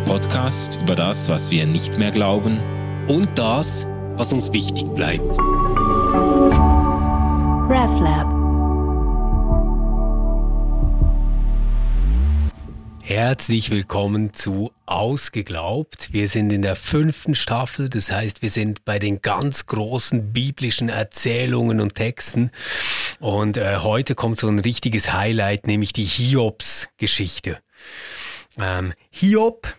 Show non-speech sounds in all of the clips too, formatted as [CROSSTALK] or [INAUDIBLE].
der Podcast über das, was wir nicht mehr glauben und das, was uns wichtig bleibt. RefLab. Herzlich willkommen zu Ausgeglaubt. Wir sind in der fünften Staffel, das heißt, wir sind bei den ganz großen biblischen Erzählungen und Texten. Und äh, heute kommt so ein richtiges Highlight, nämlich die Hiobs-Geschichte. Ähm, Hiob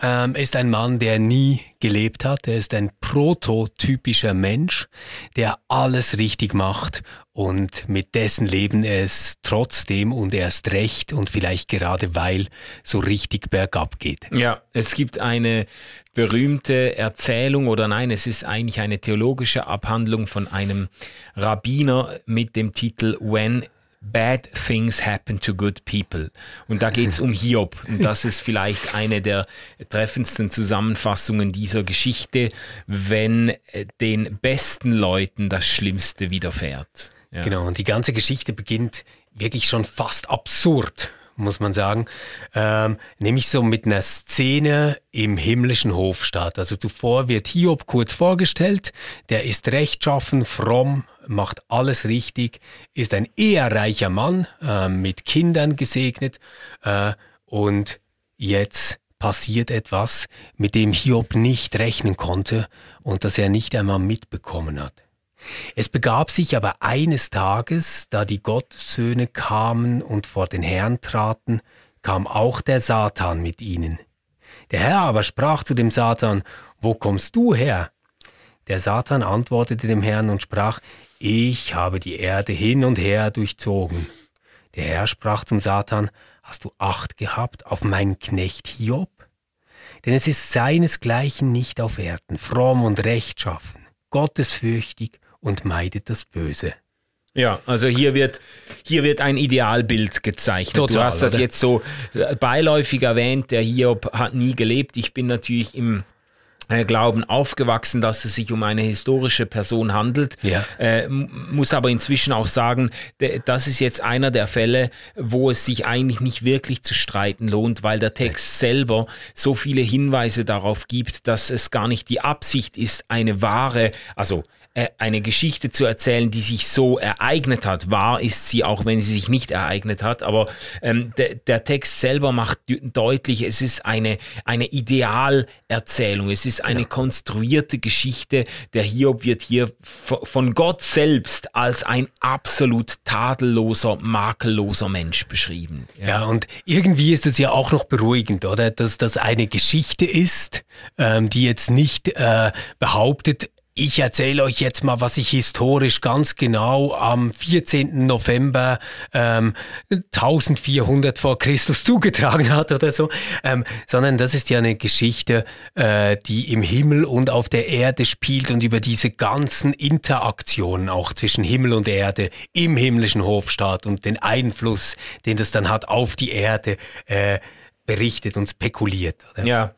ähm, ist ein Mann, der nie gelebt hat. Er ist ein prototypischer Mensch, der alles richtig macht und mit dessen Leben es trotzdem und erst recht und vielleicht gerade weil so richtig bergab geht. Ja, es gibt eine berühmte Erzählung oder nein, es ist eigentlich eine theologische Abhandlung von einem Rabbiner mit dem Titel When Bad Things Happen to Good People. Und da geht es um Hiob. Und das ist vielleicht eine der treffendsten Zusammenfassungen dieser Geschichte, wenn äh, den besten Leuten das Schlimmste widerfährt. Ja. Genau, und die ganze Geschichte beginnt wirklich schon fast absurd muss man sagen. Ähm, nämlich so mit einer Szene im himmlischen Hofstaat. Also zuvor wird Hiob kurz vorgestellt, der ist rechtschaffen, fromm, macht alles richtig, ist ein eher reicher Mann, äh, mit Kindern gesegnet äh, und jetzt passiert etwas, mit dem Hiob nicht rechnen konnte und das er nicht einmal mitbekommen hat. Es begab sich aber eines Tages, da die Gottessöhne kamen und vor den Herrn traten, kam auch der Satan mit ihnen. Der Herr aber sprach zu dem Satan, Wo kommst du her? Der Satan antwortete dem Herrn und sprach, Ich habe die Erde hin und her durchzogen. Der Herr sprach zum Satan, Hast du Acht gehabt auf meinen Knecht Hiob? Denn es ist seinesgleichen nicht auf Erden, fromm und rechtschaffen, gottesfürchtig und meidet das Böse. Ja, also hier wird, hier wird ein Idealbild gezeichnet. Total, du hast das oder? jetzt so äh, beiläufig erwähnt, der Hiob hat nie gelebt. Ich bin natürlich im äh, Glauben aufgewachsen, dass es sich um eine historische Person handelt. Ja. Äh, muss aber inzwischen auch sagen, das ist jetzt einer der Fälle, wo es sich eigentlich nicht wirklich zu streiten lohnt, weil der Text selber so viele Hinweise darauf gibt, dass es gar nicht die Absicht ist, eine wahre, also eine Geschichte zu erzählen, die sich so ereignet hat. Wahr ist sie, auch wenn sie sich nicht ereignet hat. Aber ähm, de, der Text selber macht deutlich, es ist eine, eine Idealerzählung. Es ist eine ja. konstruierte Geschichte. Der Hiob wird hier von Gott selbst als ein absolut tadelloser, makelloser Mensch beschrieben. Ja, ja und irgendwie ist es ja auch noch beruhigend, oder? Dass das eine Geschichte ist, ähm, die jetzt nicht äh, behauptet, ich erzähle euch jetzt mal, was sich historisch ganz genau am 14. November ähm, 1400 vor Christus zugetragen hat oder so, ähm, sondern das ist ja eine Geschichte, äh, die im Himmel und auf der Erde spielt und über diese ganzen Interaktionen auch zwischen Himmel und Erde im himmlischen Hofstaat und den Einfluss, den das dann hat auf die Erde, äh, berichtet und spekuliert. Oder? Ja,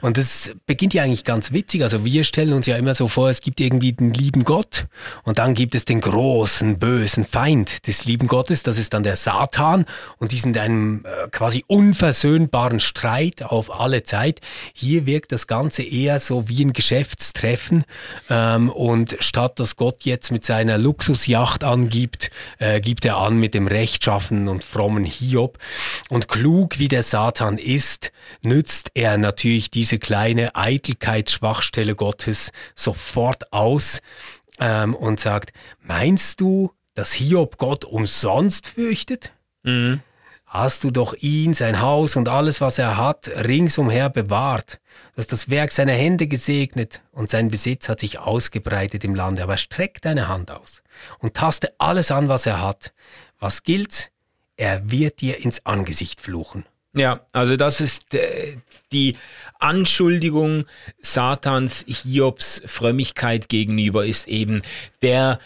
und das beginnt ja eigentlich ganz witzig. Also wir stellen uns ja immer so vor, es gibt irgendwie den lieben Gott und dann gibt es den großen, bösen Feind des lieben Gottes. Das ist dann der Satan und die sind in einem äh, quasi unversöhnbaren Streit auf alle Zeit. Hier wirkt das Ganze eher so wie ein Geschäftstreffen ähm, und statt dass Gott jetzt mit seiner Luxusjacht angibt, äh, gibt er an mit dem rechtschaffenen und frommen Hiob. Und klug wie der Satan ist, nützt er natürlich natürlich diese kleine Eitelkeitsschwachstelle Gottes sofort aus ähm, und sagt, meinst du, dass Hiob Gott umsonst fürchtet? Mhm. Hast du doch ihn, sein Haus und alles, was er hat, ringsumher bewahrt. Du hast das Werk seiner Hände gesegnet und sein Besitz hat sich ausgebreitet im Lande. Aber streck deine Hand aus und taste alles an, was er hat. Was gilt? Er wird dir ins Angesicht fluchen. Ja, also das ist äh, die Anschuldigung Satans Hiobs Frömmigkeit gegenüber ist eben der,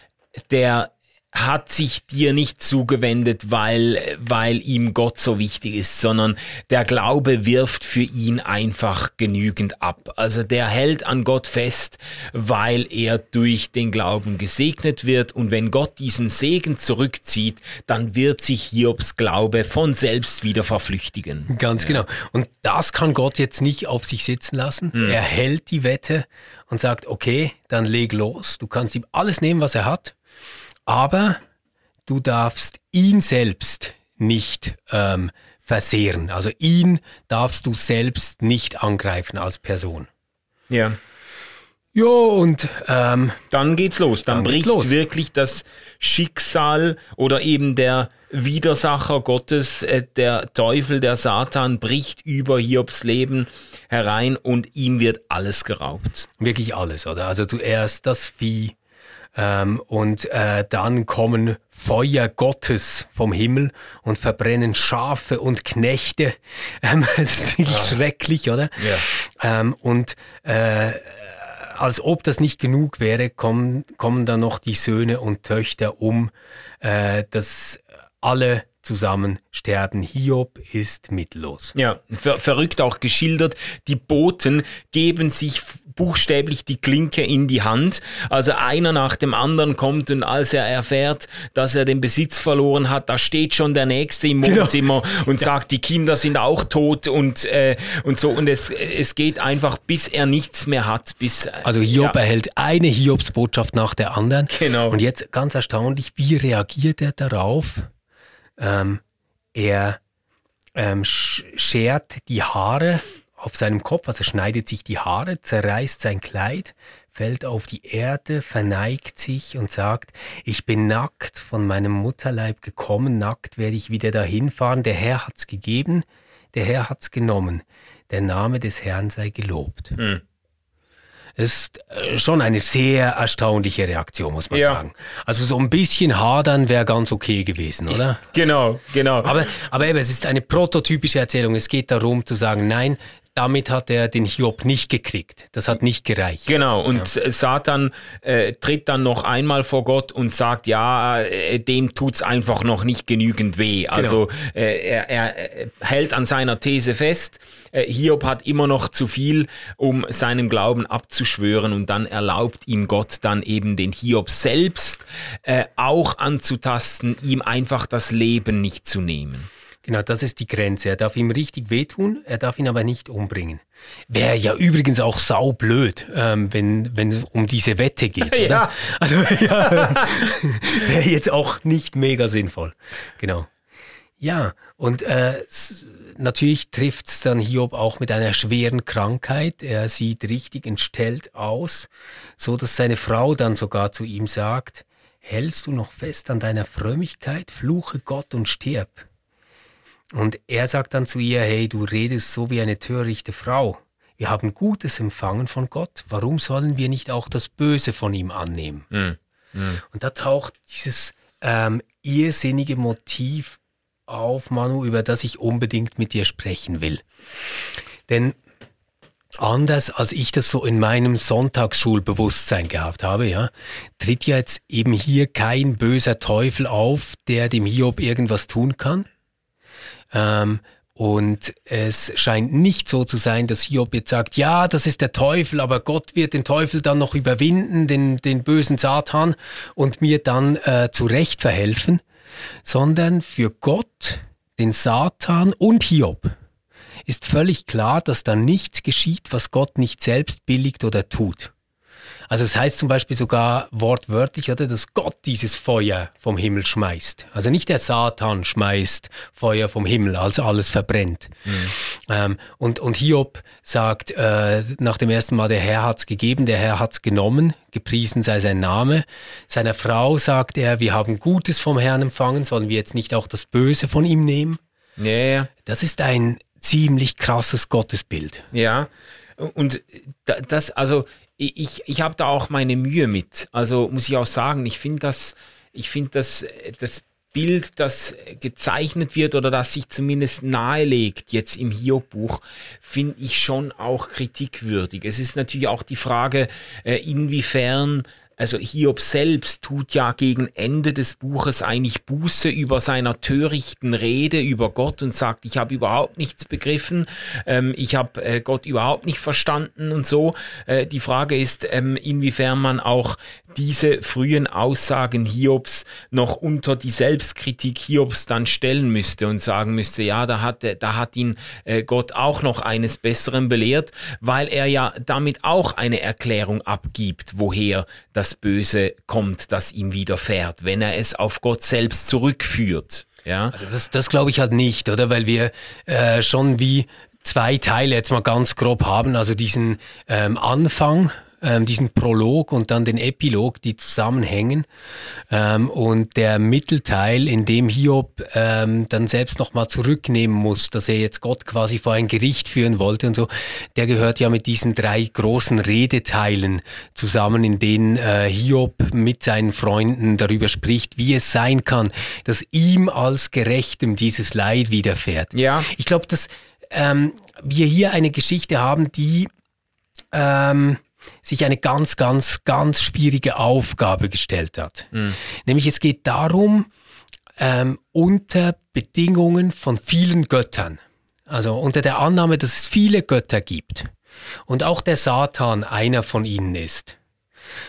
der hat sich dir nicht zugewendet, weil, weil ihm Gott so wichtig ist, sondern der Glaube wirft für ihn einfach genügend ab. Also der hält an Gott fest, weil er durch den Glauben gesegnet wird. Und wenn Gott diesen Segen zurückzieht, dann wird sich Hiobs Glaube von selbst wieder verflüchtigen. Ganz ja. genau. Und das kann Gott jetzt nicht auf sich sitzen lassen. Hm. Er hält die Wette und sagt, okay, dann leg los. Du kannst ihm alles nehmen, was er hat aber du darfst ihn selbst nicht ähm, versehren. Also ihn darfst du selbst nicht angreifen als Person. Ja. Ja, und ähm, dann geht's los. Dann, dann bricht los. wirklich das Schicksal oder eben der Widersacher Gottes, äh, der Teufel, der Satan, bricht über Hiobs Leben herein und ihm wird alles geraubt. Wirklich alles, oder? Also zuerst das Vieh, ähm, und äh, dann kommen Feuer Gottes vom Himmel und verbrennen Schafe und Knechte. [LAUGHS] Ähm, das ist wirklich ja. schrecklich, oder? Ja. Ähm, und äh, als ob das nicht genug wäre, kommen, kommen dann noch die Söhne und Töchter um, äh, dass alle zusammen sterben. Hiob ist mittellos. Ja, ver verrückt auch geschildert. Die Boten geben sich buchstäblich die Klinke in die Hand. Also einer nach dem anderen kommt und als er erfährt, dass er den Besitz verloren hat, da steht schon der Nächste im genau. Wohnzimmer genau. und [LAUGHS] sagt, die Kinder sind auch tot und, äh, und so. Und es, es geht einfach, bis er nichts mehr hat. Bis, also Hiob ja. erhält eine Hiobsbotschaft nach der anderen. Genau. Und jetzt ganz erstaunlich, wie reagiert er darauf? Ähm, er ähm, schert die Haare auf seinem Kopf, also schneidet sich die Haare, zerreißt sein Kleid, fällt auf die Erde, verneigt sich und sagt, ich bin nackt von meinem Mutterleib gekommen, nackt werde ich wieder dahin fahren, der Herr hat's gegeben, der Herr hat's genommen, der Name des Herrn sei gelobt. Hm ist äh, schon eine sehr erstaunliche Reaktion, muss man ja. sagen. Also so ein bisschen hadern wäre ganz okay gewesen, oder? Genau, genau. Aber, aber eben, es ist eine prototypische Erzählung. Es geht darum zu sagen, nein, damit hat er den Hiob nicht gekriegt. Das hat nicht gereicht. Genau, und ja. Satan äh, tritt dann noch einmal vor Gott und sagt, ja, äh, dem tut's einfach noch nicht genügend weh. Genau. Also äh, er, er, hält an seiner These fest, äh, Hiob hat immer noch zu viel, um seinem Glauben abzuschwören und dann erlaubt ihm Gott dann eben den Hiob selbst äh, auch anzutasten, ihm einfach das Leben nicht zu nehmen. Genau, das ist die Grenze. Er darf ihm richtig wehtun, er darf ihn aber nicht umbringen. Wäre ja übrigens auch saublöd, ähm, wenn, wenn es um diese Wette geht. [LAUGHS] Oder? ja. Also [LAUGHS] ja, wäre jetzt auch nicht mega sinnvoll. Genau. Ja, und äh, natürlich trifft es dann Hiob auch mit einer schweren Krankheit. Er sieht richtig entstellt aus, so dass seine Frau dann sogar zu ihm sagt, hältst du noch fest an deiner Frömmigkeit, fluche Gott und stirb. Und er sagt dann zu ihr, hey, du redest so wie eine törichte Frau. Wir haben Gutes empfangen von Gott. Warum sollen wir nicht auch das Böse von ihm annehmen? Mhm. Mhm. Und da taucht dieses ähm, irrsinnige Motiv auf, Manu, über das ich unbedingt mit dir sprechen will. Denn anders als ich das so in meinem Sonntagsschulbewusstsein gehabt habe, ja, tritt ja jetzt eben hier kein böser Teufel auf, der dem Hiob irgendwas tun kann, ähm, und es scheint nicht so zu sein, dass Hiob jetzt sagt, ja, das ist der Teufel, aber Gott wird den Teufel dann noch überwinden, den, den bösen Satan, und mir dann äh, zurecht verhelfen, sondern für Gott, den Satan und Hiob ist völlig klar, dass da nichts geschieht, was Gott nicht selbst billigt oder tut. Also es heißt zum Beispiel sogar wortwörtlich, oder, dass Gott dieses Feuer vom Himmel schmeißt. Also nicht der Satan schmeißt Feuer vom Himmel, also alles verbrennt. Mhm. Ähm, und, und Hiob sagt äh, nach dem ersten Mal, der Herr hat's gegeben, der Herr hat's genommen, gepriesen sei sein Name. Seiner Frau sagt er, wir haben Gutes vom Herrn empfangen, sollen wir jetzt nicht auch das Böse von ihm nehmen? Ja, ja. Das ist ein ziemlich krasses Gottesbild. Ja, und das, also ich, ich habe da auch meine Mühe mit. Also muss ich auch sagen, ich finde das, ich finde das, das Bild, das gezeichnet wird oder das sich zumindest nahelegt jetzt im Hiob-Buch, finde ich schon auch kritikwürdig. Es ist natürlich auch die Frage, äh, inwiefern also Hiob selbst tut ja gegen Ende des Buches eigentlich Buße über seiner törichten Rede über Gott und sagt, ich habe überhaupt nichts begriffen, ähm, ich habe äh, Gott überhaupt nicht verstanden und so. Äh, die Frage ist, ähm, inwiefern man auch diese frühen Aussagen Hiobs noch unter die Selbstkritik Hiobs dann stellen müsste und sagen müsste, ja, da hat, da hat ihn äh, Gott auch noch eines Besseren belehrt, weil er ja damit auch eine Erklärung abgibt, woher das Böse kommt, das ihm widerfährt, wenn er es auf Gott selbst zurückführt. Ja? Also das, das glaube ich halt nicht, oder? Weil wir äh, schon wie zwei Teile jetzt mal ganz grob haben. Also diesen ähm, Anfang, ähm, diesen Prolog und dann den Epilog, die zusammenhängen. Ähm, und der Mittelteil, in dem Hiob ähm, dann selbst nochmal zurücknehmen muss, dass er jetzt Gott quasi vor ein Gericht führen wollte und so, der gehört ja mit diesen drei großen Redeteilen zusammen, in denen äh, Hiob mit seinen Freunden darüber spricht, wie es sein kann, dass ihm als Gerechtem dieses Leid widerfährt. Ja. Ich glaube, dass ähm, wir hier eine Geschichte haben, die ähm, sich eine ganz, ganz, ganz schwierige Aufgabe gestellt hat. Mhm. Nämlich es geht darum, ähm, unter Bedingungen von vielen Göttern, also unter der Annahme, dass es viele Götter gibt und auch der Satan einer von ihnen ist,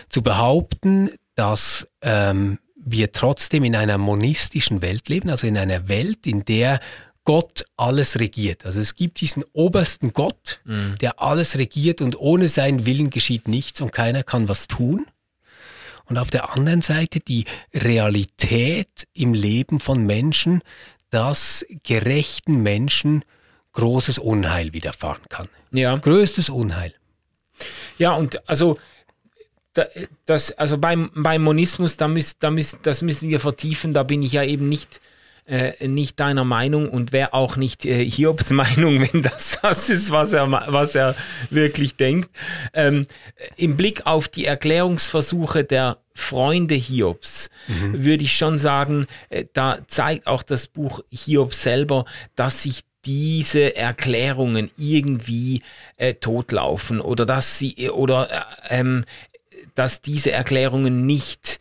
zu behaupten, dass ähm, wir trotzdem in einer monistischen Welt leben, also in einer Welt, in der Gott alles regiert. Also es gibt diesen obersten Gott, mhm. der alles regiert und ohne seinen Willen geschieht nichts und keiner kann was tun. Und auf der anderen Seite die Realität im Leben von Menschen, dass gerechten Menschen großes Unheil widerfahren kann. Ja. Größtes Unheil. Ja, und also das, also beim, beim Monismus, da müß, da müß, das müssen wir vertiefen, da bin ich ja eben nicht äh, nicht deiner Meinung und wäre auch nicht äh, Hiobs [LAUGHS] Meinung, wenn das das ist, was er, was er wirklich denkt. Ähm, Im Blick auf die Erklärungsversuche der Freunde Hiobs mhm. würde ich schon sagen, äh, da zeigt auch das Buch Hiob selber, dass sich diese Erklärungen irgendwie äh, totlaufen oder dass sie oder äh, ähm, dass diese Erklärungen nicht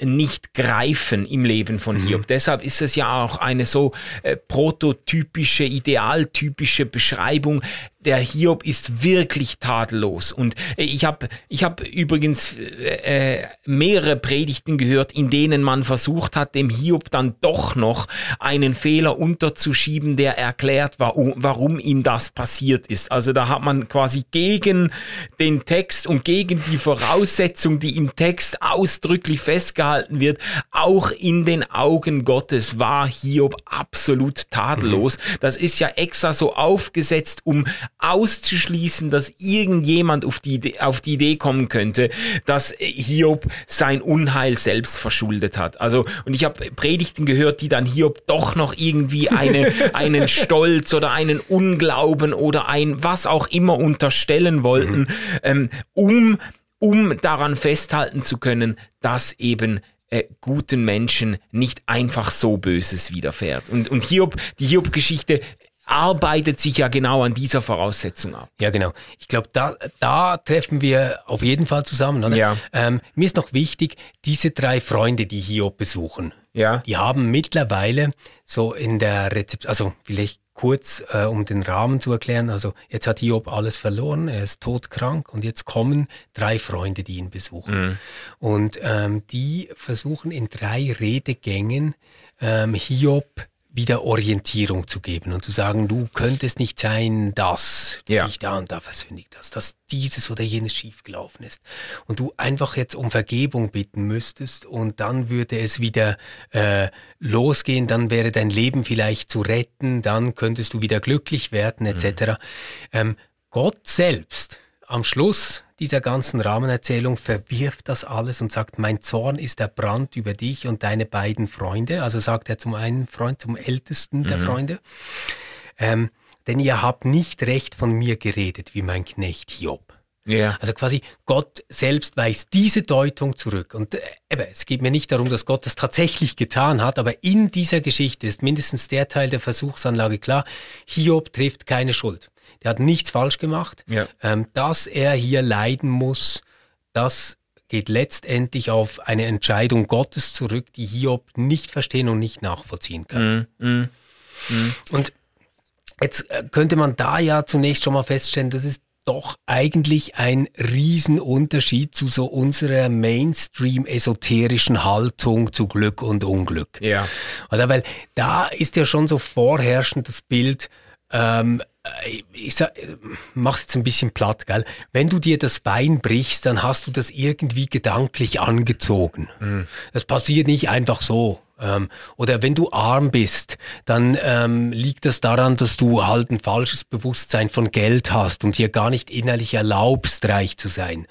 nicht greifen im Leben von Hiob. Mhm. Deshalb ist es ja auch eine so äh, prototypische, idealtypische Beschreibung der Hiob ist wirklich tadellos. Und ich habe ich hab übrigens äh, äh, mehrere Predigten gehört, in denen man versucht hat, dem Hiob dann doch noch einen Fehler unterzuschieben, der erklärt, warum, warum ihm das passiert ist. Also da hat man quasi gegen den Text und gegen die Voraussetzung, die im Text ausdrücklich festgehalten wird, auch in den Augen Gottes war Hiob absolut tadellos. Mhm. Das ist ja extra so aufgesetzt, um auszuschließen, dass irgendjemand auf die, Idee, auf die Idee kommen könnte, dass Hiob sein Unheil selbst verschuldet hat. Also, und ich habe Predigten gehört, die dann Hiob doch noch irgendwie eine, [LAUGHS] einen Stolz oder einen Unglauben oder ein was auch immer unterstellen wollten, mhm. ähm, um, um daran festhalten zu können, dass eben äh, guten Menschen nicht einfach so Böses widerfährt. Und, und Hiob, die Hiob-Geschichte arbeitet sich ja genau an dieser Voraussetzung ab. Ja, genau. Ich glaube, da, da treffen wir auf jeden Fall zusammen. Oder? Ja. Ähm, mir ist noch wichtig, diese drei Freunde, die Hiob besuchen, ja. die haben mittlerweile so in der Rezept, also vielleicht kurz, äh, um den Rahmen zu erklären, also jetzt hat Hiob alles verloren, er ist todkrank und jetzt kommen drei Freunde, die ihn besuchen. Mhm. Und ähm, die versuchen in drei Redegängen ähm, Hiob wieder Orientierung zu geben und zu sagen, du könntest nicht sein, dass du ja. dich da und da versündigt hast, dass dieses oder jenes schiefgelaufen ist und du einfach jetzt um Vergebung bitten müsstest und dann würde es wieder äh, losgehen, dann wäre dein Leben vielleicht zu retten, dann könntest du wieder glücklich werden etc. Mhm. Ähm, Gott selbst am Schluss dieser ganzen Rahmenerzählung verwirft das alles und sagt, mein Zorn ist der Brand über dich und deine beiden Freunde. Also sagt er zum einen Freund, zum ältesten der mhm. Freunde. Ähm, denn ihr habt nicht recht von mir geredet, wie mein Knecht Job. Ja. Also quasi Gott selbst weist diese Deutung zurück. Und äh, es geht mir nicht darum, dass Gott das tatsächlich getan hat, aber in dieser Geschichte ist mindestens der Teil der Versuchsanlage klar, Hiob trifft keine Schuld. Der hat nichts falsch gemacht. Ja. Ähm, dass er hier leiden muss, das geht letztendlich auf eine Entscheidung Gottes zurück, die Hiob nicht verstehen und nicht nachvollziehen kann. Mm, mm, mm. Und jetzt äh, könnte man da ja zunächst schon mal feststellen, das ist doch eigentlich ein Riesenunterschied zu so unserer Mainstream-esoterischen Haltung zu Glück und Unglück. Ja. Oder weil da ist ja schon so vorherrschend das Bild, ähm, äh, ich sag, äh, mach's jetzt ein bisschen platt, gell? Wenn du dir das Bein brichst, dann hast du das irgendwie gedanklich angezogen. Mhm. Das passiert nicht einfach so. Ähm, oder wenn du arm bist, dann ähm, liegt das daran, dass du halt ein falsches Bewusstsein von Geld hast und dir gar nicht innerlich erlaubst, reich zu sein.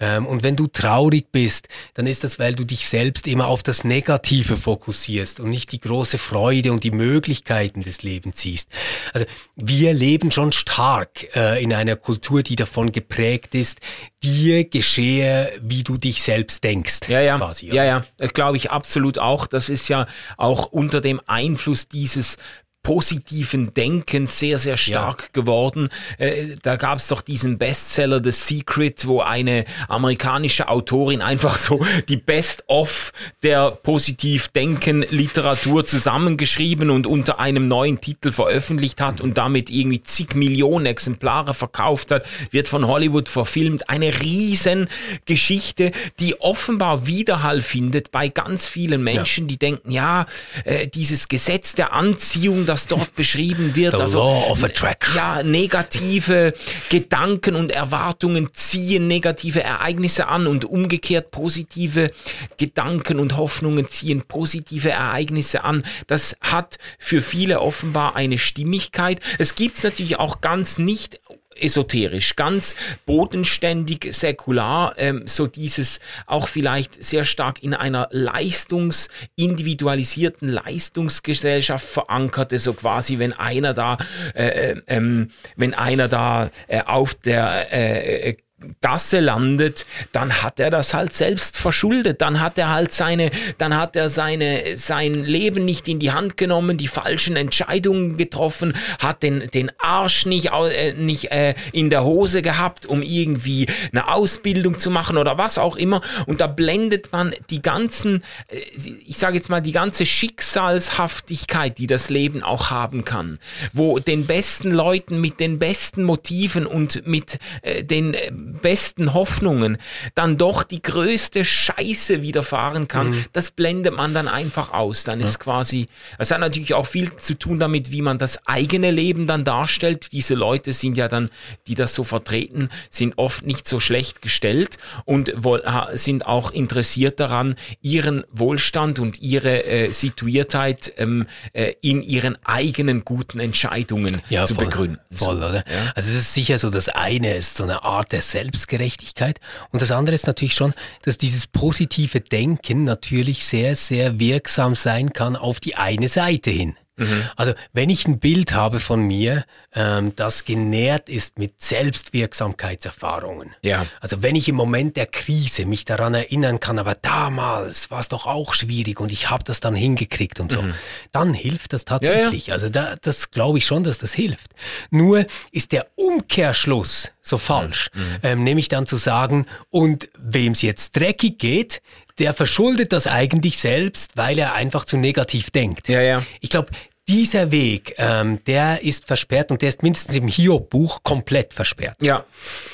Ähm, und wenn du traurig bist, dann ist das, weil du dich selbst immer auf das Negative fokussierst und nicht die große Freude und die Möglichkeiten des Lebens siehst. Also wir leben schon stark äh, in einer Kultur, die davon geprägt ist, dir geschehe, wie du dich selbst denkst. Ja, ja, quasi, ja, ja, ja. glaube ich absolut auch. Das ist ja auch unter dem Einfluss dieses positiven Denken sehr, sehr stark ja. geworden. Äh, da gab es doch diesen Bestseller The Secret, wo eine amerikanische Autorin einfach so die Best-of der Positiv-Denken-Literatur zusammengeschrieben und unter einem neuen Titel veröffentlicht hat und damit irgendwie zig Millionen Exemplare verkauft hat, wird von Hollywood verfilmt. Eine riesen Geschichte, die offenbar Widerhall findet bei ganz vielen Menschen, ja. die denken, ja, äh, dieses Gesetz der Anziehung, das dort beschrieben wird. The also, Law of Attraction. Ja, negative Gedanken und Erwartungen ziehen negative Ereignisse an und umgekehrt positive Gedanken und Hoffnungen ziehen positive Ereignisse an. Das hat für viele offenbar eine Stimmigkeit. Es gibt es natürlich auch ganz nicht esoterisch, ganz bodenständig, säkular, ähm, so dieses auch vielleicht sehr stark in einer leistungs-, individualisierten Leistungsgesellschaft verankerte, so quasi, wenn einer da, äh, äh ähm, wenn einer da äh, auf der äh, äh Gasse landet, dann hat er das halt selbst verschuldet. Dann hat er halt seine, dann hat er seine, sein Leben nicht in die Hand genommen, die falschen Entscheidungen getroffen, hat den, den Arsch nicht, äh, nicht äh, in der Hose gehabt, um irgendwie eine Ausbildung zu machen oder was auch immer. Und da blendet man die ganzen, äh, ich sage jetzt mal, die ganze Schicksalshaftigkeit, die das Leben auch haben kann, wo den besten Leuten mit den besten Motiven und mit äh, den äh, besten Hoffnungen dann doch die größte Scheiße widerfahren kann, mhm. das blendet man dann einfach aus. Dann ja. ist quasi, es hat natürlich auch viel zu tun damit, wie man das eigene Leben dann darstellt. Diese Leute sind ja dann, die das so vertreten, sind oft nicht so schlecht gestellt und sind auch interessiert daran, ihren Wohlstand und ihre äh, Situiertheit ähm, äh, in ihren eigenen guten Entscheidungen ja, zu voll, begründen. Voll, oder? Ja? Also es ist sicher so, das eine ist so eine Art der Selbstgerechtigkeit. Und das andere ist natürlich schon, dass dieses positive Denken natürlich sehr, sehr wirksam sein kann auf die eine Seite hin. Mhm. Also wenn ich ein Bild habe von mir, ähm, das genährt ist mit Selbstwirksamkeitserfahrungen. Ja. Also wenn ich im Moment der Krise mich daran erinnern kann, aber damals war es doch auch schwierig und ich habe das dann hingekriegt und so, mhm. dann hilft das tatsächlich. Ja, ja. Also da, das glaube ich schon, dass das hilft. Nur ist der Umkehrschluss so falsch, mhm. ähm, nämlich dann zu sagen, und wem es jetzt dreckig geht, der verschuldet das eigentlich selbst, weil er einfach zu negativ denkt. Ja, ja. Ich glaube, dieser Weg, ähm, der ist versperrt und der ist mindestens im Hiob-Buch komplett versperrt. Ja,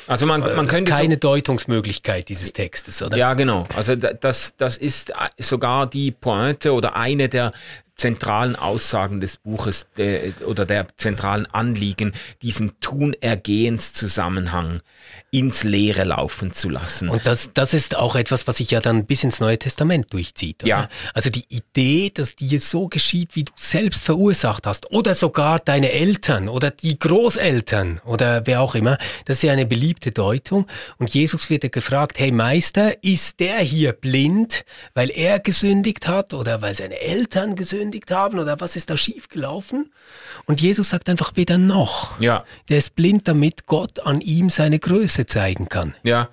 also man, man könnte keine so Deutungsmöglichkeit dieses Textes, oder? Ja, genau. Also das, das ist sogar die Pointe oder eine der zentralen Aussagen des Buches der, oder der zentralen Anliegen, diesen Tun-Ergehens-Zusammenhang ins Leere laufen zu lassen. Und das, das ist auch etwas, was sich ja dann bis ins Neue Testament durchzieht. Oder? Ja. Also die Idee, dass dir so geschieht, wie du selbst verursacht hast, oder sogar deine Eltern oder die Großeltern oder wer auch immer, das ist ja eine beliebte Deutung. Und Jesus wird ja gefragt, hey Meister, ist der hier blind, weil er gesündigt hat oder weil seine Eltern gesündigt haben oder was ist da schiefgelaufen? Und Jesus sagt einfach weder noch. Ja. Der ist blind, damit Gott an ihm seine Größe zeigen kann. Ja.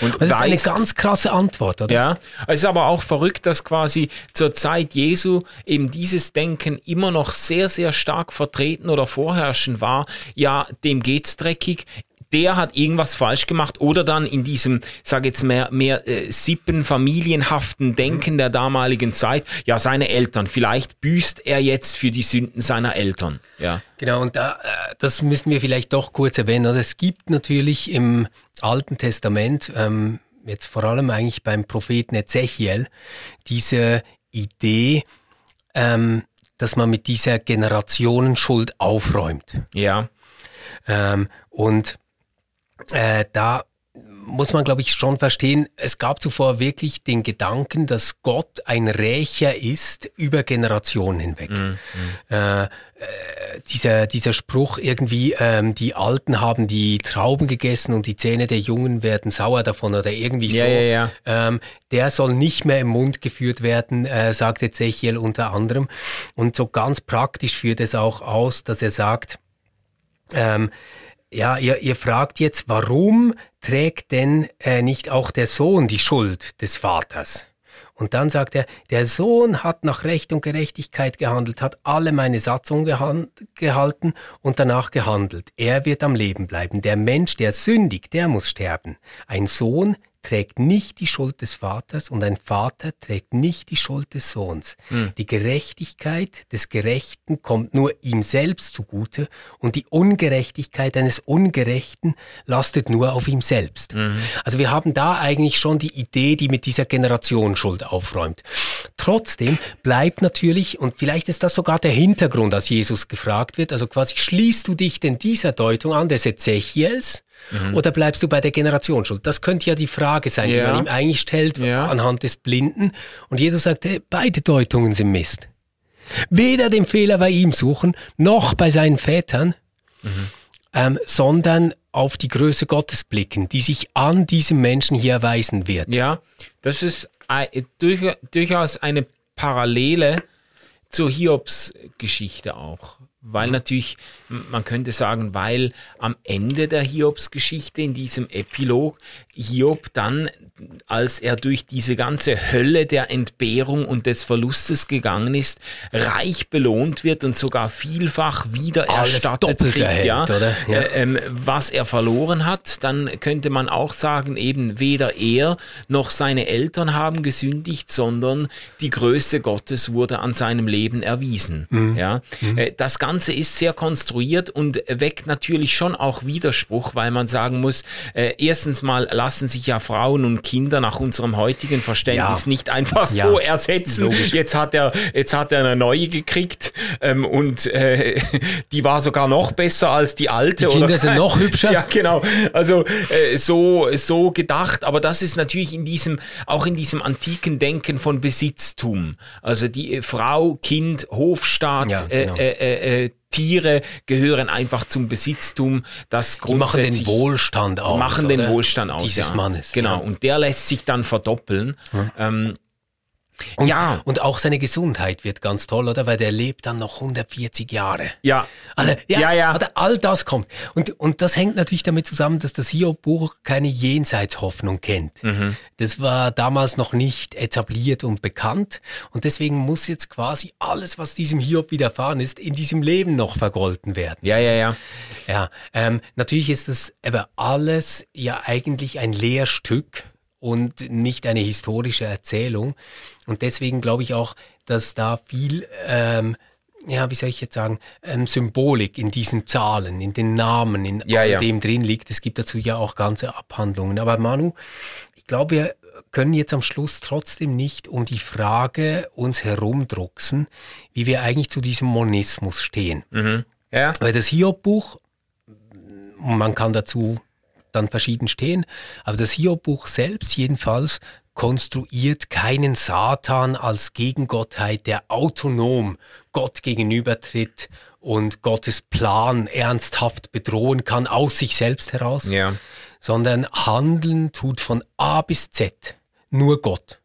Und das ist eine ganz krasse Antwort, oder? Ja, es ist aber auch verrückt, dass quasi zur Zeit Jesu eben dieses Denken immer noch sehr, sehr stark vertreten oder vorherrschend war. Ja, dem geht's dreckig der hat irgendwas falsch gemacht oder dann in diesem, sage jetzt mehr, mehr äh, Sippen, familienhaften Denken der damaligen Zeit, ja, seine Eltern, vielleicht büßt er jetzt für die Sünden seiner Eltern. Ja. Genau, und da, äh, das müssen wir vielleicht doch kurz erwähnen. Also es gibt natürlich im Alten Testament, ähm, jetzt vor allem eigentlich beim Propheten Ezechiel, diese Idee, ähm, dass man mit dieser Generationenschuld aufräumt. Ja. Ähm, und äh, da muss man, glaube ich, schon verstehen, es gab zuvor wirklich den Gedanken, dass Gott ein Rächer ist über Generationen hinweg. Mhm. Äh, äh, dieser, dieser Spruch irgendwie, ähm, die Alten haben die Trauben gegessen und die Zähne der Jungen werden sauer davon oder irgendwie so. Ja, ja, ja. Ähm, der soll nicht mehr im Mund geführt werden, äh, sagt Ezechiel unter anderem. Und so ganz praktisch führt es auch aus, dass er sagt, ähm, ja, ihr, ihr fragt jetzt, warum trägt denn äh, nicht auch der Sohn die Schuld des Vaters? Und dann sagt er, der Sohn hat nach Recht und Gerechtigkeit gehandelt, hat alle meine Satzungen gehalten und danach gehandelt. Er wird am Leben bleiben. Der Mensch, der sündigt, der muss sterben. Ein Sohn, trägt nicht die Schuld des Vaters und ein Vater trägt nicht die Schuld des Sohns. Mhm. Die Gerechtigkeit des Gerechten kommt nur ihm selbst zugute und die Ungerechtigkeit eines Ungerechten lastet nur auf ihm selbst. Mhm. Also wir haben da eigentlich schon die Idee, die mit dieser Generationsschuld aufräumt. Trotzdem bleibt natürlich, und vielleicht ist das sogar der Hintergrund, als Jesus gefragt wird, also quasi schließt du dich denn dieser Deutung an des Ezechiels, Mhm. Oder bleibst du bei der Generationsschuld? Das könnte ja die Frage sein, ja. die man ihm eigentlich stellt ja. anhand des Blinden. Und Jesus sagt, hey, beide Deutungen sind Mist. Weder den Fehler bei ihm suchen, noch bei seinen Vätern, mhm. ähm, sondern auf die Größe Gottes blicken, die sich an diesem Menschen hier erweisen wird. Ja, das ist durchaus eine Parallele zur Hiobs-Geschichte auch weil natürlich, man könnte sagen, weil am Ende der Hiobs-Geschichte in diesem Epilog Hiob dann, als er durch diese ganze Hölle der Entbehrung und des Verlustes gegangen ist, reich belohnt wird und sogar vielfach wieder Alles erstattet kriegt, erhält, ja, ja. Äh, ähm, was er verloren hat, dann könnte man auch sagen, eben weder er noch seine Eltern haben gesündigt, sondern die Größe Gottes wurde an seinem Leben erwiesen. Mhm. Ja, mhm. Äh, das Ganze ist sehr konstruiert und weckt natürlich schon auch Widerspruch, weil man sagen muss, äh, erstens mal lassen sich ja Frauen und Kinder nach unserem heutigen Verständnis ja. nicht einfach ja. so ersetzen. Logisch. Jetzt hat er, jetzt hat er eine neue gekriegt ähm, und äh, die war sogar noch besser als die alte. Die Kinder oder? sind noch hübscher. [LAUGHS] Ja, genau. Also äh, so, so gedacht. Aber das ist natürlich in diesem, auch in diesem antiken Denken von Besitztum. Also die Frau, Kind, Hofstaat, ja, äh, genau. Tiere gehören einfach zum Besitztum, das grundsätzlich... Die machen den Wohlstand aus, Machen den Wohlstand aus, Dieses ja. Mannes. Genau, ja. und der lässt sich dann verdoppeln. Hm. Ähm, und, ja. Und auch seine Gesundheit wird ganz toll, oder? Weil der lebt dann noch 140 Jahre. Ja. Also, ja, ja, ja. all das kommt. Und, und das hängt natürlich damit zusammen, dass das Hiob-Buch keine Jenseitshoffnung kennt. Mhm. Das war damals noch nicht etabliert und bekannt. Und deswegen muss jetzt quasi alles, was diesem Hiob widerfahren ist, in diesem Leben noch vergolten werden. Ja, ja, ja. Ja, ähm, natürlich ist das aber alles ja eigentlich ein Lehrstück und nicht eine historische Erzählung. Und deswegen glaube ich auch, dass da viel, ähm, ja, wie soll ich jetzt sagen, ähm, Symbolik in diesen Zahlen, in den Namen, in ja, all ja. dem drin liegt. Es gibt dazu ja auch ganze Abhandlungen. Aber Manu, ich glaube, wir können jetzt am Schluss trotzdem nicht um die Frage uns herumdrucksen, wie wir eigentlich zu diesem Monismus stehen. Mhm. Ja. Weil das Hiob-Buch, man kann dazu dann verschieden stehen. Aber das Hiob-Buch selbst jedenfalls konstruiert keinen Satan als Gegengottheit, der autonom Gott gegenübertritt und Gottes Plan ernsthaft bedrohen kann aus sich selbst heraus, ja. sondern handeln tut von A bis Z nur Gott.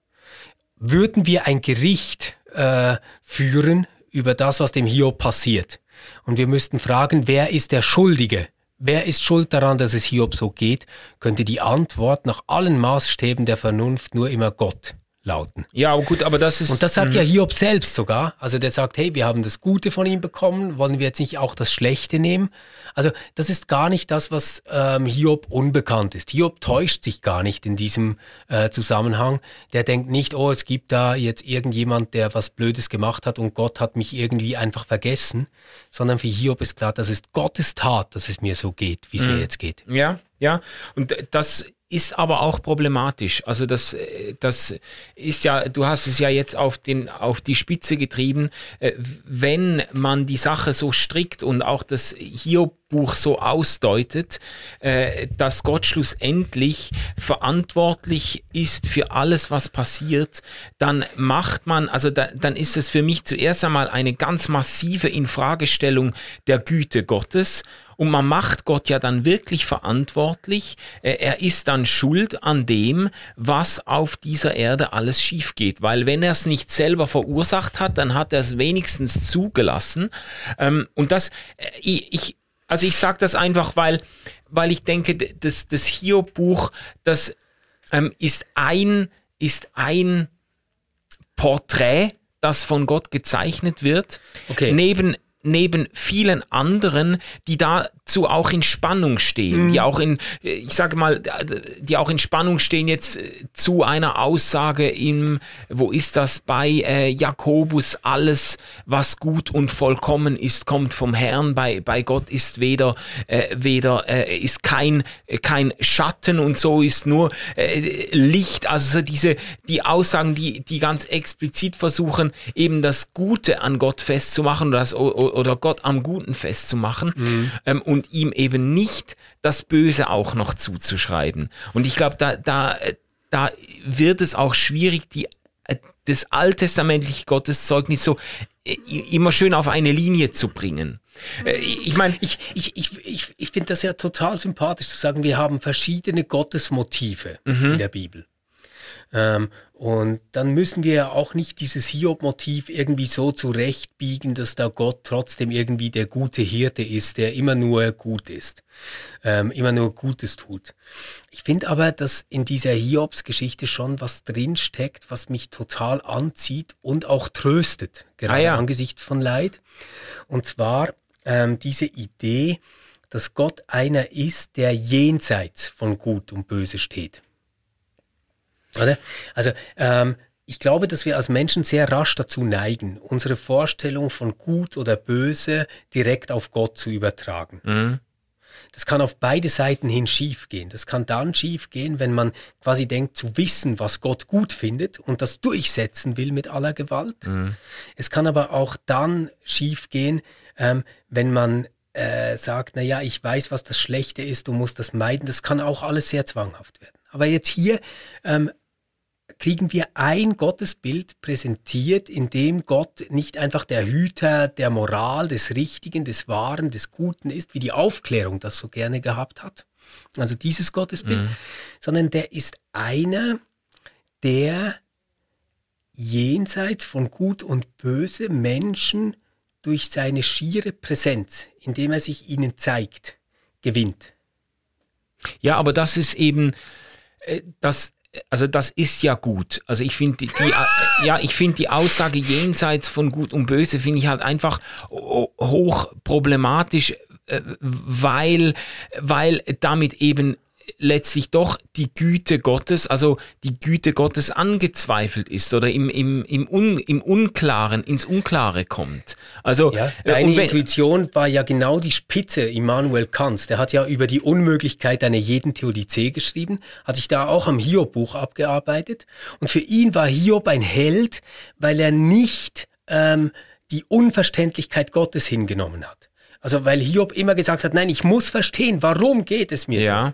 Würden wir ein Gericht äh, führen über das, was dem Hiob passiert, und wir müssten fragen, wer ist der Schuldige? Wer ist schuld daran, dass es Hiob so geht, könnte die Antwort nach allen Maßstäben der Vernunft nur immer Gott lauten. Ja, aber gut, aber das ist. Und das sagt ja. Hiob selbst sogar. Also der sagt, hey, wir haben das Gute von ihm bekommen, wollen wir jetzt nicht auch das Schlechte nehmen? Also das ist gar nicht das, was ähm, Hiob unbekannt ist. Hiob täuscht sich gar nicht in diesem äh, Zusammenhang. Der denkt nicht, oh, es gibt da jetzt irgendjemand, der was Blödes gemacht hat und Gott hat mich irgendwie einfach vergessen, sondern für Hiob ist klar, das ist Gottes Tat, dass es mir so geht, wie es mhm. mir jetzt geht. Ja, ja. Und das ist aber auch problematisch. Also das, äh, das ist ja, du hast es ja jetzt auf, den, auf die Spitze getrieben, äh, wenn man die Sache so strikt und auch das Hiob-Buch so ausdeutet, äh, dass Gott schlussendlich verantwortlich ist für alles, was passiert, dann macht man, also da, dann ist es für mich zuerst einmal eine ganz massive Infragestellung der Güte Gottes und man macht Gott ja dann wirklich verantwortlich. Er ist dann schuld an dem, was auf dieser Erde alles schief geht. Weil wenn er es nicht selber verursacht hat, dann hat er es wenigstens zugelassen. Ähm, und das, äh, ich, also ich sage das einfach, weil, weil ich denke, das, das Hiob-Buch, das ähm, ist ein, ist ein Porträt, das von Gott gezeichnet wird. Okay. Neben, neben vielen anderen, die dazu auch in Spannung stehen, mhm. die auch in, ich sage mal, die auch in Spannung stehen jetzt äh, zu einer Aussage im, wo ist das bei äh, Jakobus, alles, was gut und vollkommen ist, kommt vom Herrn, bei, bei Gott ist weder, äh, weder, äh, ist kein, kein Schatten und so ist nur äh, Licht, also so diese, die Aussagen, die, die ganz explizit versuchen, eben das Gute an Gott festzumachen, das, oder Gott am Guten festzumachen mhm. ähm, und ihm eben nicht das Böse auch noch zuzuschreiben. Und ich glaube, da, da, da wird es auch schwierig, die, äh, das alttestamentliche Gotteszeugnis so äh, immer schön auf eine Linie zu bringen. Äh, ich meine, ich, ich, ich, ich, ich finde das ja total sympathisch zu sagen, wir haben verschiedene Gottesmotive mhm. in der Bibel. Ähm, und dann müssen wir ja auch nicht dieses Hiob-Motiv irgendwie so zurechtbiegen, dass da Gott trotzdem irgendwie der gute Hirte ist, der immer nur gut ist, ähm, immer nur Gutes tut. Ich finde aber, dass in dieser Hiobs-Geschichte schon was drinsteckt, was mich total anzieht und auch tröstet, gerade ah ja. angesichts von Leid. Und zwar ähm, diese Idee, dass Gott einer ist, der jenseits von Gut und Böse steht. Oder? Also ähm, ich glaube, dass wir als Menschen sehr rasch dazu neigen, unsere Vorstellung von gut oder böse direkt auf Gott zu übertragen. Mhm. Das kann auf beide Seiten hin schiefgehen. Das kann dann schiefgehen, wenn man quasi denkt zu wissen, was Gott gut findet und das durchsetzen will mit aller Gewalt. Mhm. Es kann aber auch dann schiefgehen, ähm, wenn man äh, sagt, na ja, ich weiß, was das Schlechte ist, du musst das meiden. Das kann auch alles sehr zwanghaft werden. Aber jetzt hier ähm, kriegen wir ein Gottesbild präsentiert, in dem Gott nicht einfach der Hüter der Moral, des Richtigen, des Wahren, des Guten ist, wie die Aufklärung das so gerne gehabt hat. Also dieses Gottesbild, mhm. sondern der ist einer, der jenseits von Gut und Böse Menschen durch seine schiere Präsenz, indem er sich ihnen zeigt, gewinnt. Ja, aber das ist eben, äh, das, also das ist ja gut. Also ich finde die, die, ja, ich die Aussage jenseits von Gut und Böse finde ich halt einfach hoch problematisch, äh, weil, weil damit eben letztlich doch die Güte Gottes, also die Güte Gottes angezweifelt ist oder im, im, im, Un, im Unklaren, ins Unklare kommt. Also ja, äh, deine wenn, Intuition war ja genau die Spitze Immanuel Kants. Der hat ja über die Unmöglichkeit einer jeden Theodizee geschrieben, hat sich da auch am Hiob-Buch abgearbeitet. Und für ihn war Hiob ein Held, weil er nicht ähm, die Unverständlichkeit Gottes hingenommen hat. Also weil Hiob immer gesagt hat, nein, ich muss verstehen, warum geht es mir ja.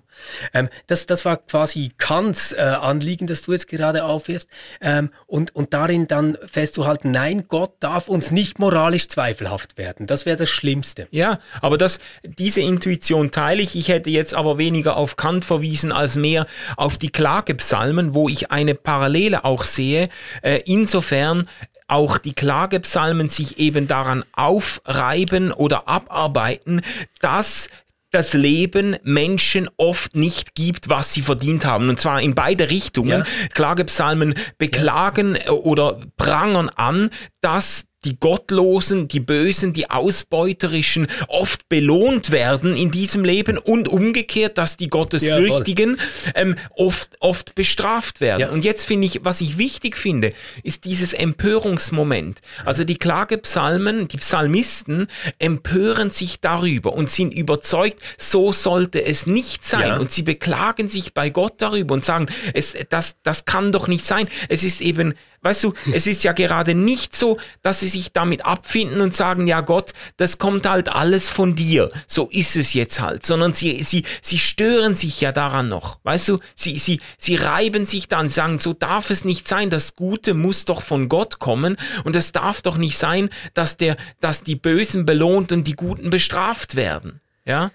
so. Ähm, das, das war quasi Kants äh, Anliegen, das du jetzt gerade aufwirfst. Ähm, und, und darin dann festzuhalten, nein, Gott darf uns nicht moralisch zweifelhaft werden. Das wäre das Schlimmste. Ja, aber das, diese Intuition teile ich. Ich hätte jetzt aber weniger auf Kant verwiesen als mehr auf die Klagepsalmen, wo ich eine Parallele auch sehe. Äh, insofern auch die Klagepsalmen sich eben daran aufreiben oder abarbeiten, dass das Leben Menschen oft nicht gibt, was sie verdient haben. Und zwar in beide Richtungen. Ja. Klagepsalmen beklagen ja. oder prangern an, dass die Gottlosen, die Bösen, die Ausbeuterischen oft belohnt werden in diesem Leben und umgekehrt, dass die Gottesfürchtigen ähm, oft, oft bestraft werden. Ja. Und jetzt finde ich, was ich wichtig finde, ist dieses Empörungsmoment. Also die Klagepsalmen, die Psalmisten empören sich darüber und sind überzeugt, so sollte es nicht sein. Ja. Und sie beklagen sich bei Gott darüber und sagen, es, das, das kann doch nicht sein. Es ist eben Weißt du, es ist ja gerade nicht so, dass sie sich damit abfinden und sagen, ja Gott, das kommt halt alles von dir. So ist es jetzt halt. Sondern sie, sie, sie stören sich ja daran noch. Weißt du, sie, sie, sie reiben sich dann, sagen, so darf es nicht sein. Das Gute muss doch von Gott kommen. Und es darf doch nicht sein, dass der, dass die Bösen belohnt und die Guten bestraft werden. Ja?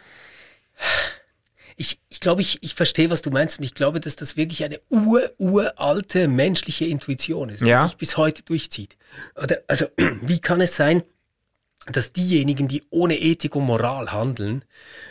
Ich, ich glaube, ich, ich verstehe, was du meinst und ich glaube, dass das wirklich eine ur, uralte menschliche Intuition ist, ja. die sich bis heute durchzieht. Oder, also, [CLEARS THROAT] wie kann es sein, dass diejenigen, die ohne Ethik und Moral handeln,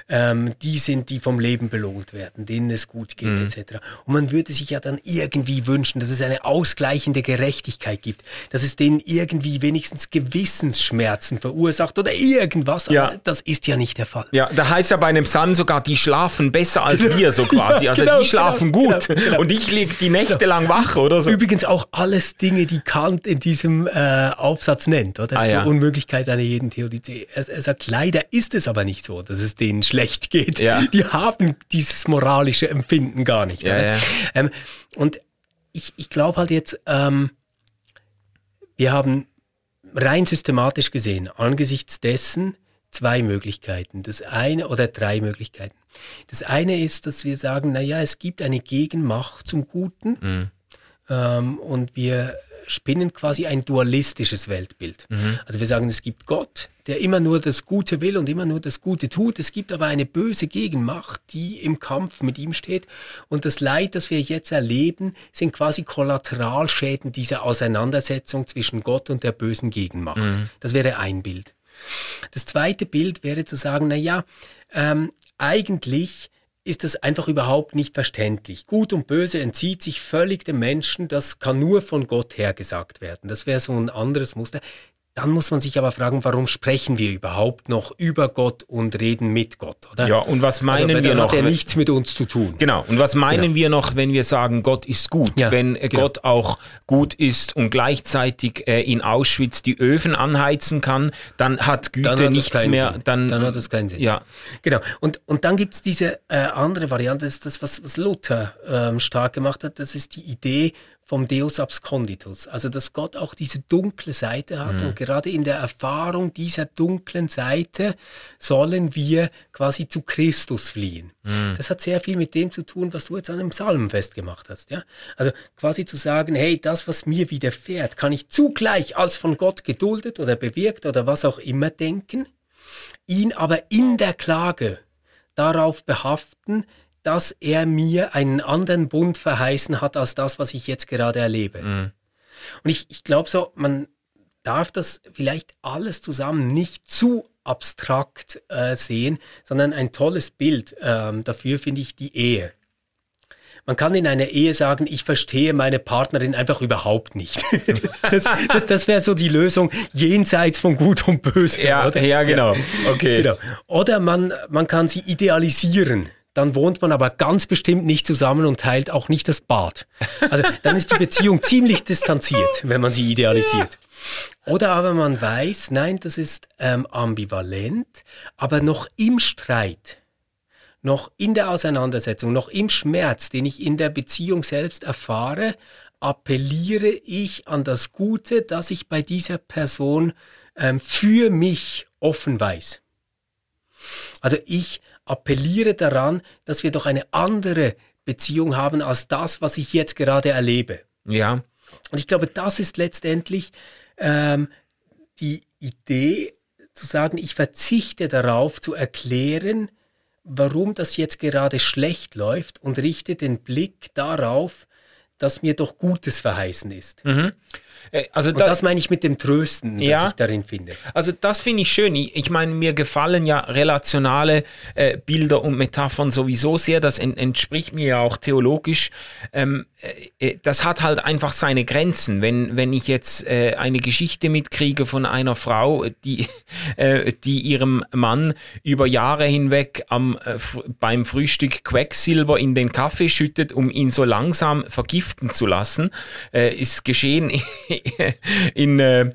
ähm, die sind, die vom Leben belohnt werden, denen es gut geht, mhm. etc. Und man würde sich ja dann irgendwie wünschen, dass es eine ausgleichende Gerechtigkeit gibt, dass es denen irgendwie wenigstens Gewissensschmerzen verursacht oder irgendwas, ja. aber das ist ja nicht der Fall. Ja, da heißt ja bei einem Sun sogar, die schlafen besser als wir, so [LAUGHS] quasi. Ja, also genau, die schlafen genau, gut genau, genau. und ich liege die Nächte genau. lang wach oder so. Übrigens auch alles Dinge, die Kant in diesem äh, Aufsatz nennt, oder? Ah, Zur. Unmöglichkeit einer jeden Theorie. Er, er sagt, leider ist es aber nicht so, dass es denen schlecht schlecht geht. Ja. Die haben dieses moralische Empfinden gar nicht. Ja, ja. Ähm, und ich, ich glaube halt jetzt, ähm, wir haben rein systematisch gesehen, angesichts dessen zwei Möglichkeiten. Das eine oder drei Möglichkeiten. Das eine ist, dass wir sagen, naja, es gibt eine Gegenmacht zum Guten mhm. ähm, und wir spinnen quasi ein dualistisches Weltbild. Mhm. Also wir sagen, es gibt Gott, der immer nur das Gute will und immer nur das Gute tut. Es gibt aber eine böse Gegenmacht, die im Kampf mit ihm steht. Und das Leid, das wir jetzt erleben, sind quasi Kollateralschäden dieser Auseinandersetzung zwischen Gott und der bösen Gegenmacht. Mhm. Das wäre ein Bild. Das zweite Bild wäre zu sagen, na ja, ähm, eigentlich ist das einfach überhaupt nicht verständlich. Gut und böse entzieht sich völlig dem Menschen, das kann nur von Gott her gesagt werden. Das wäre so ein anderes Muster. Dann muss man sich aber fragen, warum sprechen wir überhaupt noch über Gott und reden mit Gott, oder? Ja, und was also, meinen also, wir noch? Hat er nichts mit uns zu tun. Genau. Und was meinen genau. wir noch, wenn wir sagen, Gott ist gut? Ja, wenn genau. Gott auch gut ist und gleichzeitig äh, in Auschwitz die Öfen anheizen kann, dann hat Güte dann hat nichts mehr. Dann, dann, hat das keinen Sinn. Ja. Genau. Und, und dann gibt es diese äh, andere Variante, das ist das, was, was Luther ähm, stark gemacht hat. Das ist die Idee vom Deus absconditus. Also, dass Gott auch diese dunkle Seite hat mhm. und gerade in der Erfahrung dieser dunklen Seite sollen wir quasi zu Christus fliehen. Mhm. Das hat sehr viel mit dem zu tun, was du jetzt an dem Psalm festgemacht hast. Ja? Also quasi zu sagen, hey, das, was mir widerfährt, kann ich zugleich als von Gott geduldet oder bewirkt oder was auch immer denken, ihn aber in der Klage darauf behaften, dass er mir einen anderen Bund verheißen hat als das, was ich jetzt gerade erlebe. Mhm. Und ich, ich glaube so, man darf das vielleicht alles zusammen nicht zu abstrakt äh, sehen, sondern ein tolles Bild ähm, dafür finde ich die Ehe. Man kann in einer Ehe sagen, ich verstehe meine Partnerin einfach überhaupt nicht. [LAUGHS] das, das, das wäre so die Lösung jenseits von Gut und Böse. Ja, oder? ja genau. Okay. Genau. Oder man, man kann sie idealisieren dann wohnt man aber ganz bestimmt nicht zusammen und teilt auch nicht das Bad. Also dann ist die Beziehung ziemlich distanziert, wenn man sie idealisiert. Oder aber man weiß, nein, das ist ähm, ambivalent, aber noch im Streit, noch in der Auseinandersetzung, noch im Schmerz, den ich in der Beziehung selbst erfahre, appelliere ich an das Gute, das ich bei dieser Person ähm, für mich offen weiß. Also ich appelliere daran, dass wir doch eine andere Beziehung haben als das, was ich jetzt gerade erlebe. Ja. Und ich glaube, das ist letztendlich ähm, die Idee zu sagen, ich verzichte darauf zu erklären, warum das jetzt gerade schlecht läuft und richte den Blick darauf, dass mir doch Gutes verheißen ist. Mhm. Äh, also da, das meine ich mit dem Trösten, ja, das ich darin finde. Also das finde ich schön. Ich, ich, meine, mir gefallen ja relationale äh, Bilder und Metaphern sowieso sehr. Das en, entspricht mir ja auch theologisch. Ähm, äh, äh, das hat halt einfach seine Grenzen. Wenn, wenn ich jetzt äh, eine Geschichte mitkriege von einer Frau, die, [LAUGHS] äh, die ihrem Mann über Jahre hinweg am, beim Frühstück Quecksilber in den Kaffee schüttet, um ihn so langsam vergiften zu lassen, ist geschehen [LAUGHS] in, äh,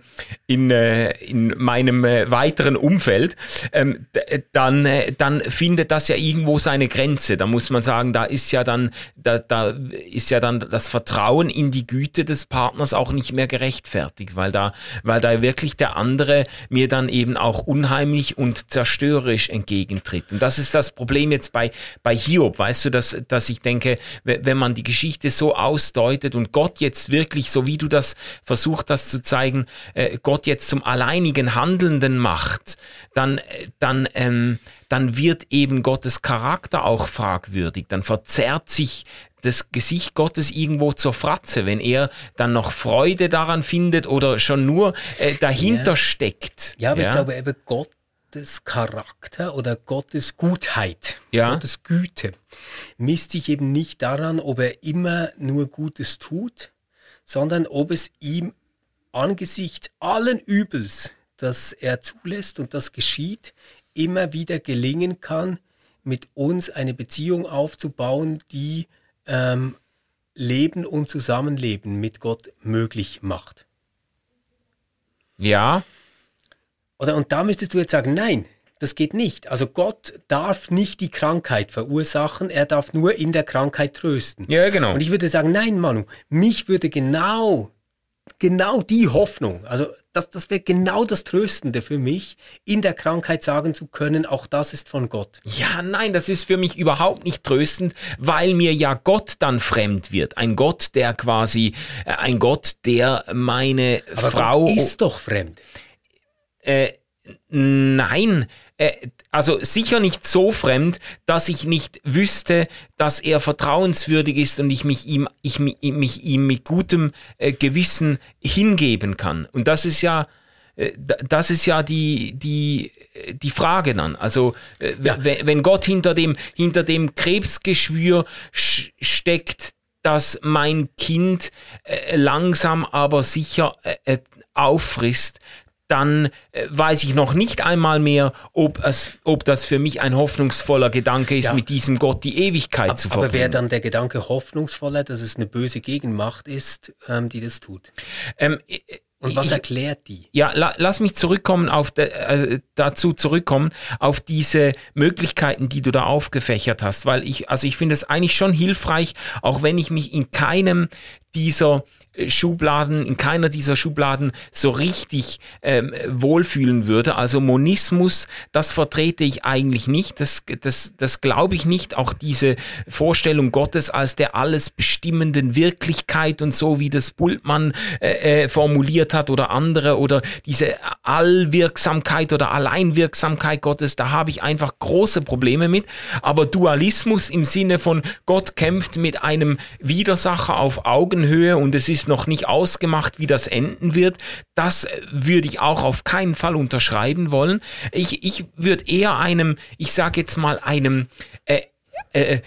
in, äh, in meinem äh, weiteren Umfeld, ähm, dann, dann findet das ja irgendwo seine Grenze. Da muss man sagen, da ist ja dann, da, da ist ja dann das Vertrauen in die Güte des Partners auch nicht mehr gerechtfertigt, weil da, weil da wirklich der andere mir dann eben auch unheimlich und zerstörerisch entgegentritt. Und das ist das Problem jetzt bei, bei Hiob, weißt du, dass, dass ich denke, wenn man die Geschichte so ausdeutet und Gott jetzt wirklich, so wie du das versucht das zu zeigen, äh, Gott jetzt zum alleinigen Handelnden macht, dann, äh, dann, ähm, dann wird eben Gottes Charakter auch fragwürdig. Dann verzerrt sich das Gesicht Gottes irgendwo zur Fratze, wenn er dann noch Freude daran findet oder schon nur äh, dahinter ja. steckt. Ja, aber ja? ich glaube eben Gottes Charakter oder Gottes Gutheit, ja? Gottes Güte misst sich eben nicht daran, ob er immer nur Gutes tut, sondern ob es ihm angesichts allen Übels, das er zulässt und das geschieht, immer wieder gelingen kann, mit uns eine Beziehung aufzubauen, die ähm, Leben und Zusammenleben mit Gott möglich macht. Ja. Oder und da müsstest du jetzt sagen, nein, das geht nicht. Also Gott darf nicht die Krankheit verursachen, er darf nur in der Krankheit trösten. Ja, genau. Und ich würde sagen, nein, Manu, mich würde genau, genau die Hoffnung, also das, das wäre genau das Tröstende für mich, in der Krankheit sagen zu können, auch das ist von Gott. Ja, nein, das ist für mich überhaupt nicht tröstend, weil mir ja Gott dann fremd wird. Ein Gott, der quasi, äh, ein Gott, der meine Aber Frau. Gott ist doch fremd. Äh, nein, also sicher nicht so fremd, dass ich nicht wüsste, dass er vertrauenswürdig ist und ich mich ihm, ich mich ihm mit gutem äh, Gewissen hingeben kann. Und das ist ja, äh, das ist ja die, die, die Frage dann. Also ja. wenn Gott hinter dem, hinter dem Krebsgeschwür steckt, dass mein Kind langsam aber sicher auffrisst, dann äh, weiß ich noch nicht einmal mehr, ob, es, ob das für mich ein hoffnungsvoller Gedanke ist, ja. mit diesem Gott die Ewigkeit aber, zu verbringen. Aber wäre dann der Gedanke hoffnungsvoller, dass es eine böse Gegenmacht ist, ähm, die das tut? Ähm, und was ich, erklärt die? Ja, la, lass mich zurückkommen auf de, äh, dazu zurückkommen auf diese Möglichkeiten, die du da aufgefächert hast, weil ich also ich finde es eigentlich schon hilfreich, auch wenn ich mich in keinem dieser Schubladen, in keiner dieser Schubladen so richtig ähm, wohlfühlen würde. Also Monismus, das vertrete ich eigentlich nicht. Das, das, das glaube ich nicht. Auch diese Vorstellung Gottes als der alles bestimmenden Wirklichkeit und so, wie das Bultmann äh, äh, formuliert hat oder andere oder diese Allwirksamkeit oder Alleinwirksamkeit Gottes, da habe ich einfach große Probleme mit. Aber Dualismus im Sinne von Gott kämpft mit einem Widersacher auf Augenhöhe und es ist noch nicht ausgemacht, wie das enden wird. Das würde ich auch auf keinen Fall unterschreiben wollen. Ich, ich würde eher einem, ich sage jetzt mal einem äh, äh,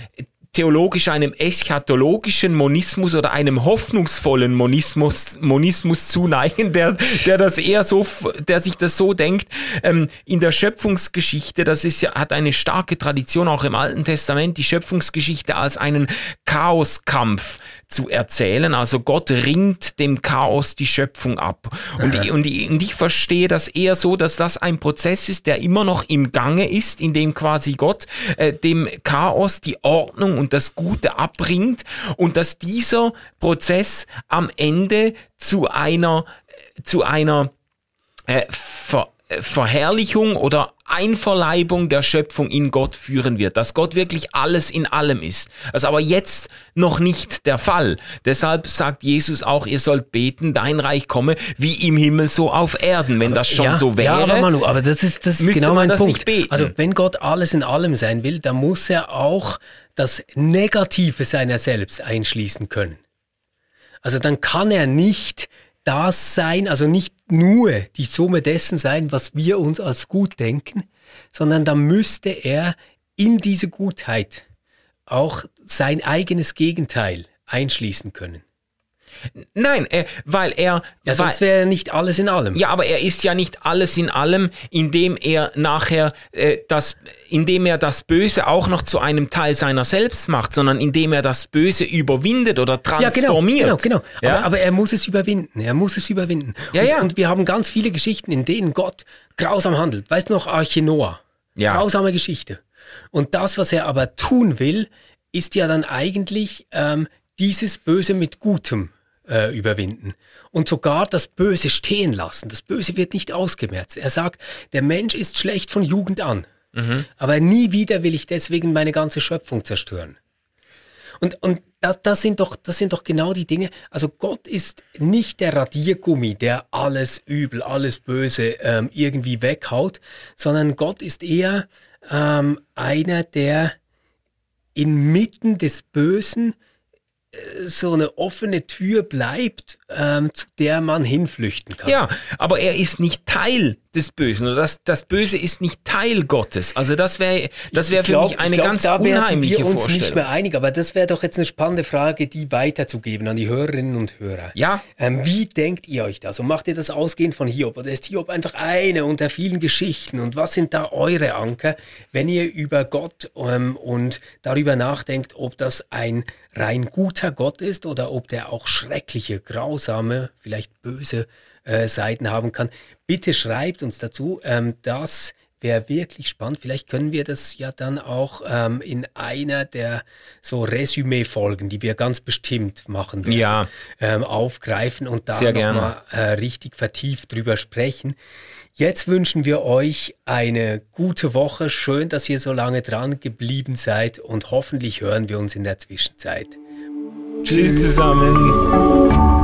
theologisch einem eschatologischen Monismus oder einem hoffnungsvollen Monismus, Monismus zuneigen, der, der das eher so, der sich das so denkt. Ähm, in der Schöpfungsgeschichte, das ist ja, hat eine starke Tradition auch im Alten Testament, die Schöpfungsgeschichte als einen Chaoskampf zu erzählen. Also Gott ringt dem Chaos die Schöpfung ab. Und, ich, und, ich, und ich verstehe das eher so, dass das ein Prozess ist, der immer noch im Gange ist, in dem quasi Gott äh, dem Chaos die Ordnung und das Gute abbringt und dass dieser Prozess am Ende zu einer, zu einer äh, Ver Verherrlichung oder Einverleibung der Schöpfung in Gott führen wird, dass Gott wirklich alles in allem ist. Das ist aber jetzt noch nicht der Fall. Deshalb sagt Jesus auch, ihr sollt beten, dein Reich komme, wie im Himmel so auf Erden. Wenn aber, das schon ja, so wäre, ja, aber, Manu, aber das ist, das ist genau mein Punkt. Also wenn Gott alles in allem sein will, dann muss er auch das Negative seiner selbst einschließen können. Also dann kann er nicht das sein, also nicht nur die Summe dessen sein, was wir uns als gut denken, sondern dann müsste er in diese Gutheit auch sein eigenes Gegenteil einschließen können. Nein, äh, weil er. Ja, sonst wäre er nicht alles in allem. Ja, aber er ist ja nicht alles in allem, indem er nachher äh, das, indem er das Böse auch noch zu einem Teil seiner selbst macht, sondern indem er das Böse überwindet oder transformiert. Ja, genau, genau. genau. Ja? Aber, aber, er muss es überwinden. Er muss es überwinden. Ja, und, ja. und wir haben ganz viele Geschichten, in denen Gott grausam handelt. Weißt du noch, Arche Noah? Ja. Grausame Geschichte. Und das, was er aber tun will, ist ja dann eigentlich ähm, dieses Böse mit Gutem äh, überwinden. Und sogar das Böse stehen lassen. Das Böse wird nicht ausgemerzt. Er sagt, der Mensch ist schlecht von Jugend an. Mhm. Aber nie wieder will ich deswegen meine ganze Schöpfung zerstören. Und, und das, das, sind doch, das sind doch genau die Dinge. Also Gott ist nicht der Radiergummi, der alles Übel, alles Böse ähm, irgendwie weghaut, sondern Gott ist eher ähm, einer, der inmitten des Bösen so eine offene Tür bleibt, ähm, zu der man hinflüchten kann. Ja, aber er ist nicht Teil des Bösen oder das, das Böse ist nicht Teil Gottes. Also das wäre das für glaub, mich eine glaub, ganz da unheimliche wir uns Vorstellung. nicht mehr einig, aber das wäre doch jetzt eine spannende Frage, die weiterzugeben an die Hörerinnen und Hörer. Ja. Ähm, wie denkt ihr euch das? Und macht ihr das ausgehend von Hiob? Oder ist Hiob einfach eine unter vielen Geschichten? Und was sind da eure Anker, wenn ihr über Gott ähm, und darüber nachdenkt, ob das ein rein guter Gott ist oder ob der auch schreckliche, grausame, vielleicht böse äh, Seiten haben kann. Bitte schreibt uns dazu. Ähm, das wäre wirklich spannend. Vielleicht können wir das ja dann auch ähm, in einer der so Resümee-Folgen, die wir ganz bestimmt machen werden, ja. ähm, aufgreifen und da nochmal äh, richtig vertieft drüber sprechen. Jetzt wünschen wir euch eine gute Woche. Schön, dass ihr so lange dran geblieben seid und hoffentlich hören wir uns in der Zwischenzeit. Tschüss zusammen.